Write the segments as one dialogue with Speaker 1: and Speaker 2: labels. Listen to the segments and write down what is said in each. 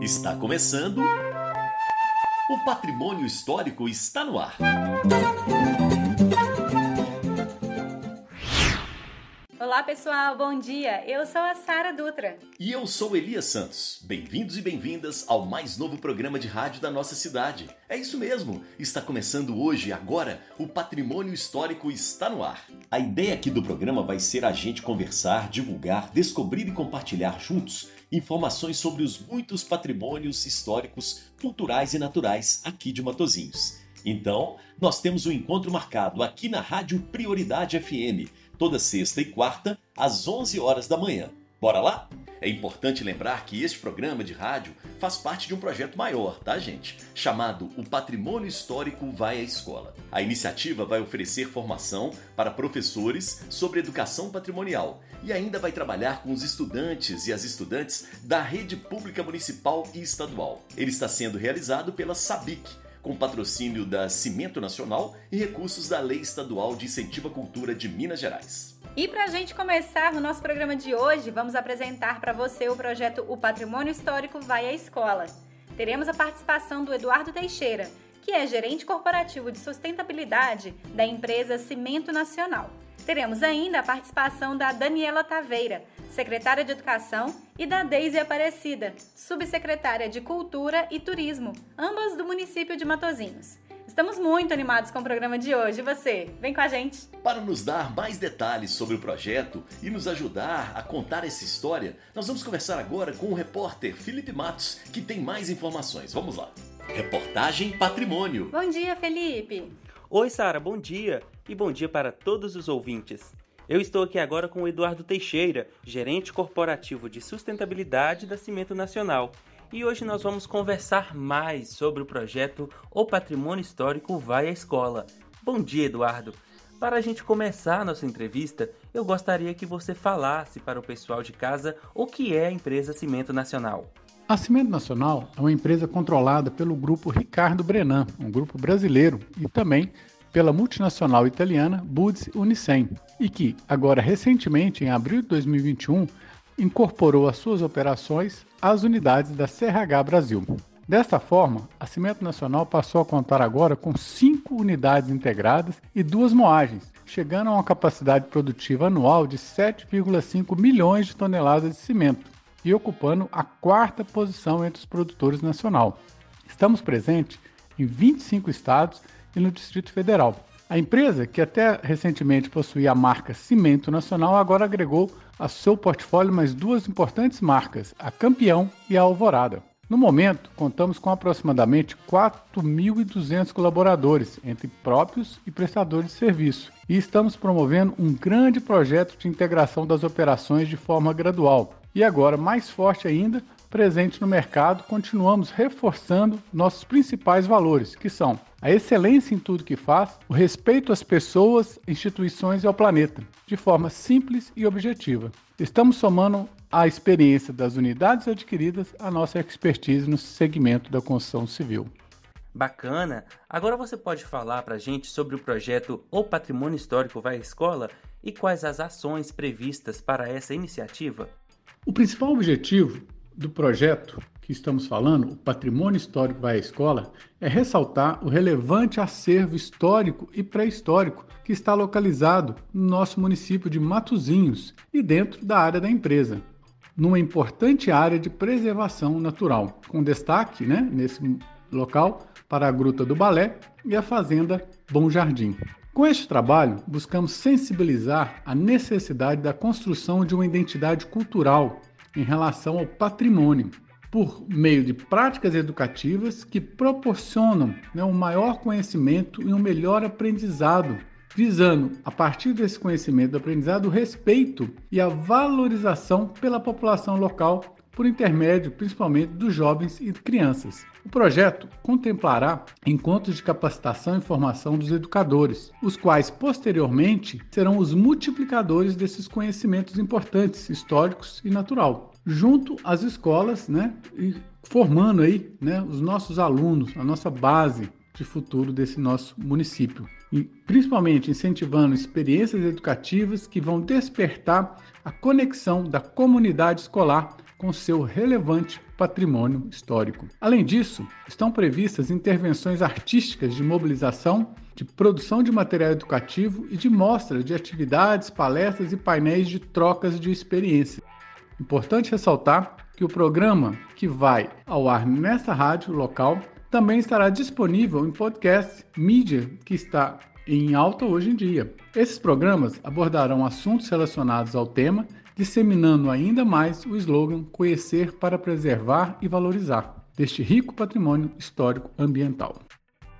Speaker 1: Está começando. O patrimônio histórico está no ar.
Speaker 2: Olá pessoal, bom dia. Eu sou a Sara Dutra.
Speaker 1: E eu sou Elias Santos. Bem-vindos e bem-vindas ao mais novo programa de rádio da nossa cidade. É isso mesmo, está começando hoje, agora, o Patrimônio Histórico está no ar. A ideia aqui do programa vai ser a gente conversar, divulgar, descobrir e compartilhar juntos informações sobre os muitos patrimônios históricos, culturais e naturais aqui de Matozinhos. Então, nós temos um encontro marcado aqui na Rádio Prioridade FM toda sexta e quarta, às 11 horas da manhã. Bora lá? É importante lembrar que este programa de rádio faz parte de um projeto maior, tá, gente? Chamado O Patrimônio Histórico Vai à Escola. A iniciativa vai oferecer formação para professores sobre educação patrimonial e ainda vai trabalhar com os estudantes e as estudantes da rede pública municipal e estadual. Ele está sendo realizado pela SABIC, com patrocínio da Cimento Nacional e recursos da Lei Estadual de Incentivo à Cultura de Minas Gerais.
Speaker 2: E para a gente começar o nosso programa de hoje, vamos apresentar para você o projeto O Patrimônio Histórico Vai à Escola. Teremos a participação do Eduardo Teixeira, que é gerente corporativo de sustentabilidade da empresa Cimento Nacional. Teremos ainda a participação da Daniela Taveira, secretária de Educação, e da Deise Aparecida, subsecretária de Cultura e Turismo, ambas do município de Matozinhos. Estamos muito animados com o programa de hoje. E você? Vem com a gente!
Speaker 1: Para nos dar mais detalhes sobre o projeto e nos ajudar a contar essa história, nós vamos conversar agora com o repórter Felipe Matos, que tem mais informações. Vamos lá! Reportagem Patrimônio.
Speaker 2: Bom dia, Felipe!
Speaker 3: Oi, Sara, bom dia! E bom dia para todos os ouvintes. Eu estou aqui agora com o Eduardo Teixeira, gerente corporativo de sustentabilidade da Cimento Nacional. E hoje nós vamos conversar mais sobre o projeto O Patrimônio Histórico Vai à Escola. Bom dia, Eduardo! Para a gente começar a nossa entrevista, eu gostaria que você falasse para o pessoal de casa o que é a empresa Cimento Nacional.
Speaker 4: A Cimento Nacional é uma empresa controlada pelo grupo Ricardo Brenan, um grupo brasileiro, e também pela multinacional italiana Boots Unicem e que, agora recentemente, em abril de 2021, incorporou as suas operações às unidades da CRH Brasil. Desta forma, a Cimento Nacional passou a contar agora com cinco unidades integradas e duas moagens, chegando a uma capacidade produtiva anual de 7,5 milhões de toneladas de cimento e ocupando a quarta posição entre os produtores nacional. Estamos presentes em 25 estados e no Distrito Federal. A empresa, que até recentemente possuía a marca Cimento Nacional, agora agregou a seu portfólio mais duas importantes marcas, a Campeão e a Alvorada. No momento, contamos com aproximadamente 4.200 colaboradores, entre próprios e prestadores de serviço, e estamos promovendo um grande projeto de integração das operações de forma gradual. E agora, mais forte ainda, presente no mercado, continuamos reforçando nossos principais valores, que são a excelência em tudo que faz, o respeito às pessoas, instituições e ao planeta, de forma simples e objetiva. Estamos somando a experiência das unidades adquiridas à nossa expertise no segmento da construção civil.
Speaker 3: Bacana! Agora você pode falar para a gente sobre o projeto O Patrimônio Histórico Vai à Escola e quais as ações previstas para essa iniciativa?
Speaker 4: O principal objetivo do projeto que estamos falando, o Patrimônio Histórico vai à Escola, é ressaltar o relevante acervo histórico e pré-histórico que está localizado no nosso município de Matozinhos e dentro da área da empresa, numa importante área de preservação natural, com destaque né, nesse local para a Gruta do Balé e a Fazenda Bom Jardim. Com este trabalho, buscamos sensibilizar a necessidade da construção de uma identidade cultural em relação ao patrimônio, por meio de práticas educativas que proporcionam né, um maior conhecimento e um melhor aprendizado, visando, a partir desse conhecimento do aprendizado, o respeito e a valorização pela população local por intermédio principalmente dos jovens e crianças. O projeto contemplará encontros de capacitação e formação dos educadores, os quais posteriormente serão os multiplicadores desses conhecimentos importantes, históricos e natural, junto às escolas, né, e formando aí, né, os nossos alunos, a nossa base de futuro desse nosso município. E principalmente incentivando experiências educativas que vão despertar a conexão da comunidade escolar com seu relevante patrimônio histórico. Além disso, estão previstas intervenções artísticas de mobilização, de produção de material educativo e de mostra de atividades, palestras e painéis de trocas de experiência. Importante ressaltar que o programa que vai ao ar nessa rádio local também estará disponível em podcast, mídia que está em alta hoje em dia. Esses programas abordarão assuntos relacionados ao tema, disseminando ainda mais o slogan Conhecer para preservar e valorizar deste rico patrimônio histórico ambiental.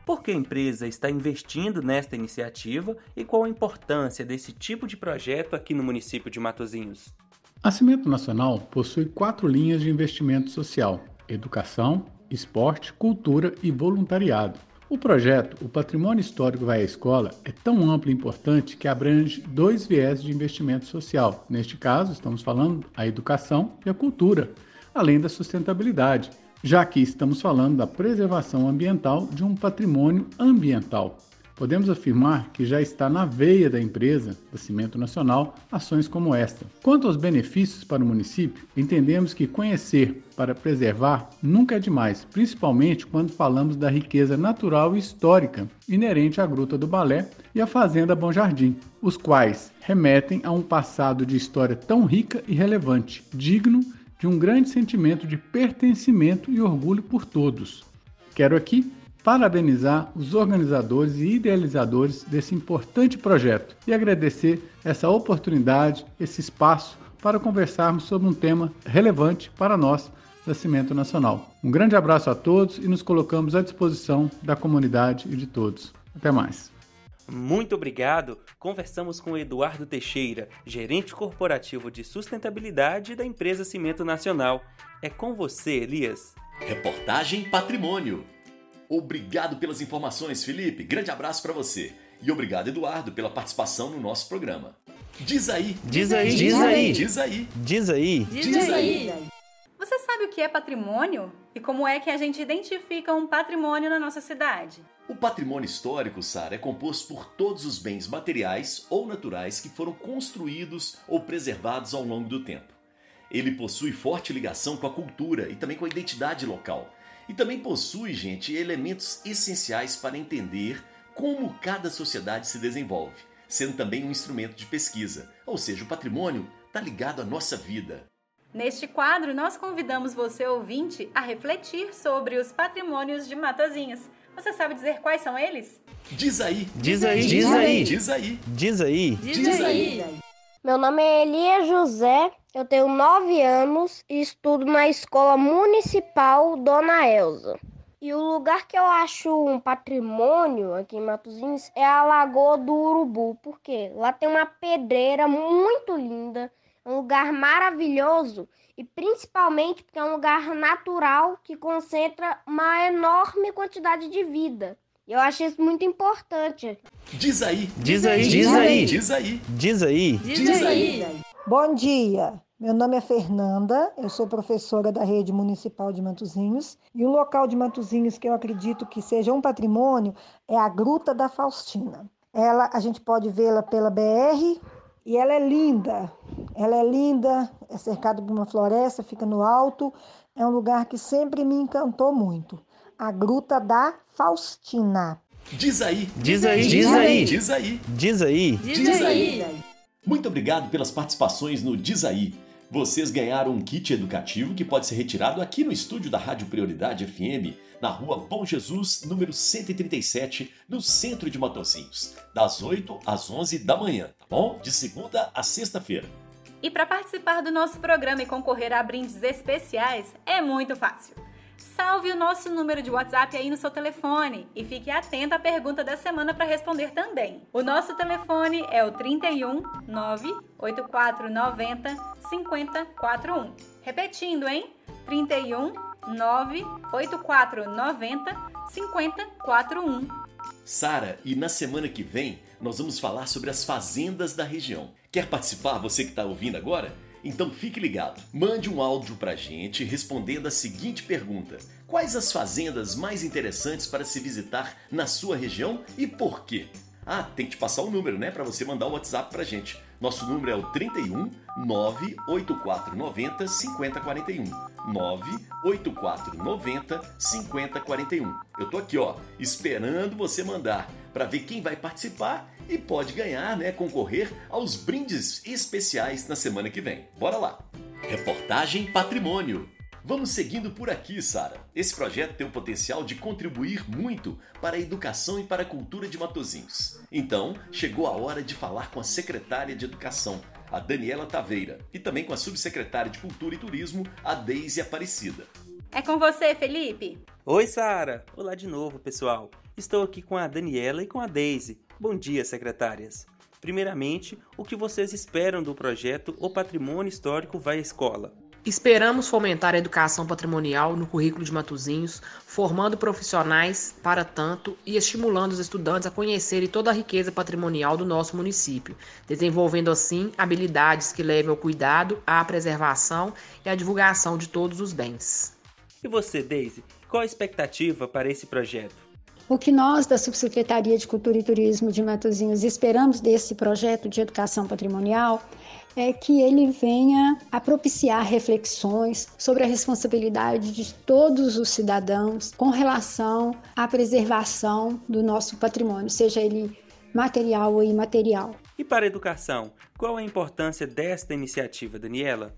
Speaker 3: Por que a empresa está investindo nesta iniciativa e qual a importância desse tipo de projeto aqui no município de Matozinhos?
Speaker 4: A Cimento Nacional possui quatro linhas de investimento social: educação, esporte, cultura e voluntariado. O projeto O Patrimônio Histórico Vai à Escola é tão amplo e importante que abrange dois viés de investimento social. Neste caso, estamos falando a educação e a cultura, além da sustentabilidade, já que estamos falando da preservação ambiental de um patrimônio ambiental. Podemos afirmar que já está na veia da empresa, da Cimento Nacional, ações como esta. Quanto aos benefícios para o município, entendemos que conhecer para preservar nunca é demais, principalmente quando falamos da riqueza natural e histórica inerente à Gruta do Balé e à Fazenda Bom Jardim, os quais remetem a um passado de história tão rica e relevante, digno de um grande sentimento de pertencimento e orgulho por todos. Quero aqui parabenizar os organizadores e idealizadores desse importante projeto e agradecer essa oportunidade, esse espaço para conversarmos sobre um tema relevante para nós da Cimento Nacional. Um grande abraço a todos e nos colocamos à disposição da comunidade e de todos. Até mais.
Speaker 3: Muito obrigado. Conversamos com Eduardo Teixeira, gerente corporativo de sustentabilidade da empresa Cimento Nacional. É com você, Elias.
Speaker 1: Reportagem Patrimônio. Obrigado pelas informações, Felipe. Grande abraço para você. E obrigado, Eduardo, pela participação no nosso programa. Diz aí.
Speaker 3: Diz aí. Diz aí.
Speaker 1: Diz aí.
Speaker 3: Diz aí.
Speaker 2: Diz aí. Você sabe o que é patrimônio? E como é que a gente identifica um patrimônio na nossa cidade?
Speaker 1: O patrimônio histórico, Sara, é composto por todos os bens materiais ou naturais que foram construídos ou preservados ao longo do tempo. Ele possui forte ligação com a cultura e também com a identidade local e também possui, gente, elementos essenciais para entender como cada sociedade se desenvolve, sendo também um instrumento de pesquisa, ou seja, o patrimônio está ligado à nossa vida.
Speaker 2: Neste quadro, nós convidamos você, ouvinte, a refletir sobre os patrimônios de Matozinhos. Você sabe dizer quais são eles?
Speaker 1: Diz aí!
Speaker 3: Diz aí! Diz aí!
Speaker 1: Diz aí!
Speaker 3: Diz aí!
Speaker 2: Diz aí!
Speaker 5: Meu nome é Elia José, eu tenho nove anos e estudo na escola municipal Dona Elza. E o lugar que eu acho um patrimônio aqui em Matozinhos é a Lagoa do Urubu, porque lá tem uma pedreira muito linda, um lugar maravilhoso e principalmente porque é um lugar natural que concentra uma enorme quantidade de vida. Eu acho isso muito importante.
Speaker 1: Diz aí!
Speaker 3: Diz aí! Diz aí!
Speaker 1: Diz aí!
Speaker 3: Diz aí!
Speaker 2: Diz aí!
Speaker 6: Bom dia! Meu nome é Fernanda, eu sou professora da rede municipal de Matozinhos e um local de Matozinhos que eu acredito que seja um patrimônio é a Gruta da Faustina. Ela, a gente pode vê-la pela BR e ela é linda. Ela é linda, é cercada por uma floresta, fica no alto. É um lugar que sempre me encantou muito. A Gruta da Faustina.
Speaker 1: Diz aí!
Speaker 3: Diz aí! Diz aí!
Speaker 1: Diz aí!
Speaker 3: Diz aí!
Speaker 2: Diz aí!
Speaker 1: Muito obrigado pelas participações no Diz aí. Vocês ganharam um kit educativo que pode ser retirado aqui no estúdio da Rádio Prioridade FM, na rua Bom Jesus, número 137, no centro de Matozinhos, das 8 às 11 da manhã, tá bom? De segunda a sexta-feira.
Speaker 2: E para participar do nosso programa e concorrer a brindes especiais é muito fácil. Salve o nosso número de WhatsApp aí no seu telefone e fique atento à pergunta da semana para responder também. O nosso telefone é o 31 98490 5041. Repetindo, hein? 31 98490 5041.
Speaker 1: Sara, e na semana que vem nós vamos falar sobre as fazendas da região. Quer participar, você que está ouvindo agora? Então fique ligado. Mande um áudio pra gente respondendo a seguinte pergunta: Quais as fazendas mais interessantes para se visitar na sua região e por quê? Ah, tem que passar o número, né, para você mandar o WhatsApp pra gente. Nosso número é o 31 98490 5041. 98490 5041. Eu tô aqui, ó, esperando você mandar para ver quem vai participar e pode ganhar, né, concorrer aos brindes especiais na semana que vem. Bora lá. Reportagem Patrimônio. Vamos seguindo por aqui, Sara. Esse projeto tem o potencial de contribuir muito para a educação e para a cultura de Matozinhos. Então, chegou a hora de falar com a secretária de Educação, a Daniela Taveira, e também com a subsecretária de Cultura e Turismo, a Deise Aparecida.
Speaker 2: É com você, Felipe.
Speaker 3: Oi, Sara. Olá de novo, pessoal. Estou aqui com a Daniela e com a Deise. Bom dia, secretárias. Primeiramente, o que vocês esperam do projeto O Patrimônio Histórico Vai à Escola?
Speaker 7: Esperamos fomentar a educação patrimonial no currículo de Matozinhos, formando profissionais para tanto e estimulando os estudantes a conhecerem toda a riqueza patrimonial do nosso município, desenvolvendo assim habilidades que levem ao cuidado, à preservação e à divulgação de todos os bens.
Speaker 3: E você, Daisy, qual a expectativa para esse projeto?
Speaker 8: O que nós da Subsecretaria de Cultura e Turismo de Matozinhos esperamos desse projeto de educação patrimonial é que ele venha a propiciar reflexões sobre a responsabilidade de todos os cidadãos com relação à preservação do nosso patrimônio, seja ele material ou imaterial.
Speaker 3: E para a educação, qual a importância desta iniciativa, Daniela?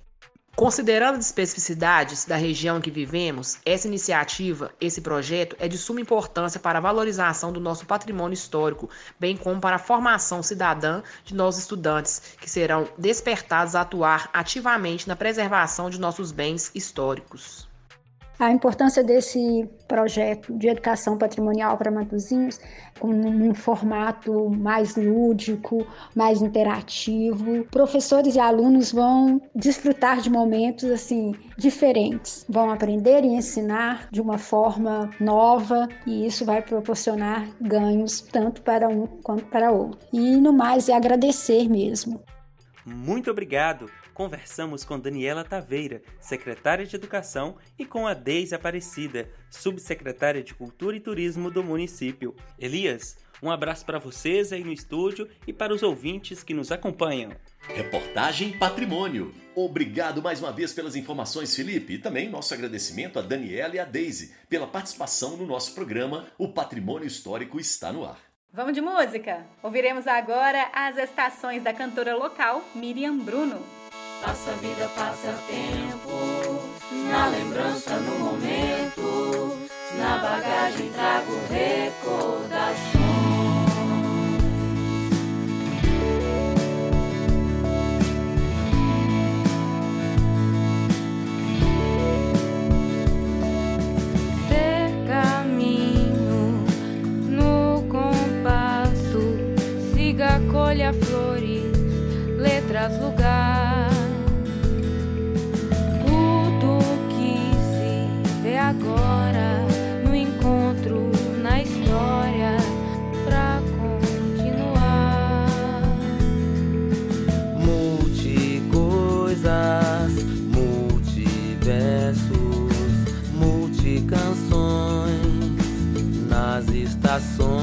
Speaker 7: Considerando as especificidades da região que vivemos, essa iniciativa, esse projeto é de suma importância para a valorização do nosso patrimônio histórico, bem como para a formação cidadã de nossos estudantes, que serão despertados a atuar ativamente na preservação de nossos bens históricos.
Speaker 8: A importância desse projeto de educação patrimonial para Matozinhos, com um formato mais lúdico, mais interativo. Professores e alunos vão desfrutar de momentos assim diferentes, vão aprender e ensinar de uma forma nova e isso vai proporcionar ganhos tanto para um quanto para outro. E no mais é agradecer mesmo.
Speaker 3: Muito obrigado conversamos com Daniela Taveira, secretária de Educação, e com a Deise Aparecida, subsecretária de Cultura e Turismo do município. Elias, um abraço para vocês aí no estúdio e para os ouvintes que nos acompanham.
Speaker 1: Reportagem Patrimônio. Obrigado mais uma vez pelas informações, Felipe, e também nosso agradecimento a Daniela e a Deise pela participação no nosso programa O Patrimônio Histórico está no ar.
Speaker 2: Vamos de música? Ouviremos agora as estações da cantora local Miriam Bruno.
Speaker 9: Passa vida, passa tempo, na lembrança, no momento, na bagagem trago recordações. Colha flores, letras, lugar. Agora no encontro, na história pra continuar.
Speaker 10: Multicoisas, multiversos, multicanções nas estações.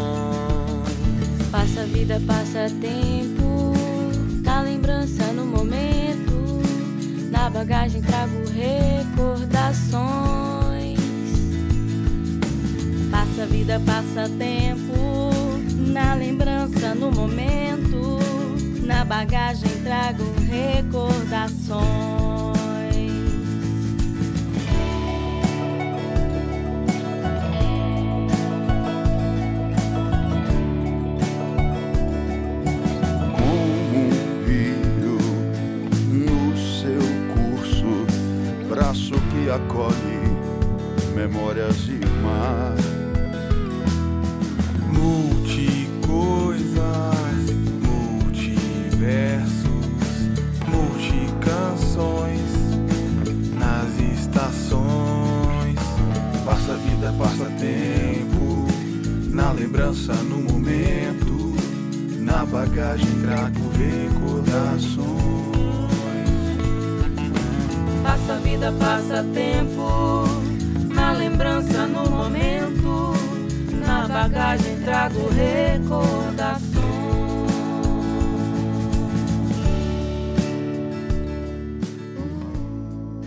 Speaker 9: Passa vida, passa tempo, dá lembrança no momento. Na bagagem trago recordações. Passa vida, passa tempo, na lembrança, no momento, na bagagem trago recordações.
Speaker 11: Como rio no seu curso, braço que acolhe memórias de mar. Passa vida, passa tempo, na lembrança, no momento, na bagagem trago recordações.
Speaker 9: Passa vida, passa tempo, na lembrança, no momento, bagagem trago recordações.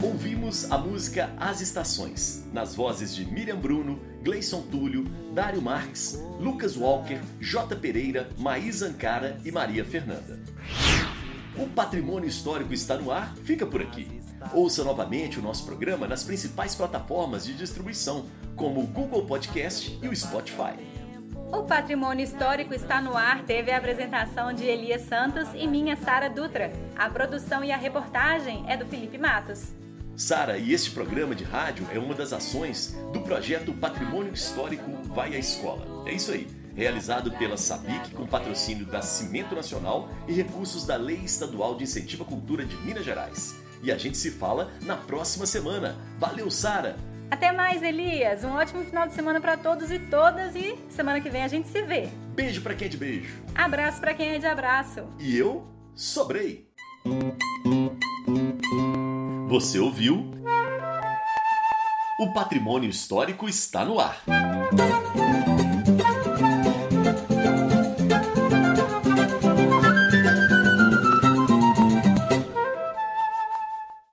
Speaker 1: Ouvimos a música As Estações, nas vozes de Miriam Bruno, Gleison Túlio, Dário Marques, Lucas Walker, J. Pereira, Maís Ancara e Maria Fernanda. O Patrimônio Histórico está no ar, fica por aqui. Ouça novamente o nosso programa nas principais plataformas de distribuição, como o Google Podcast e o Spotify.
Speaker 2: O Patrimônio Histórico está no ar teve a apresentação de Elias Santos e minha Sara Dutra. A produção e a reportagem é do Felipe Matos.
Speaker 1: Sara, e este programa de rádio é uma das ações do projeto Patrimônio Histórico Vai à Escola. É isso aí, realizado pela SABIC com patrocínio da Cimento Nacional e recursos da Lei Estadual de Incentivo à Cultura de Minas Gerais. E a gente se fala na próxima semana. Valeu, Sara!
Speaker 2: Até mais, Elias. Um ótimo final de semana para todos e todas e semana que vem a gente se vê.
Speaker 1: Beijo para quem é de beijo.
Speaker 2: Abraço para quem é de abraço.
Speaker 1: E eu sobrei. Você ouviu? O patrimônio histórico está no ar.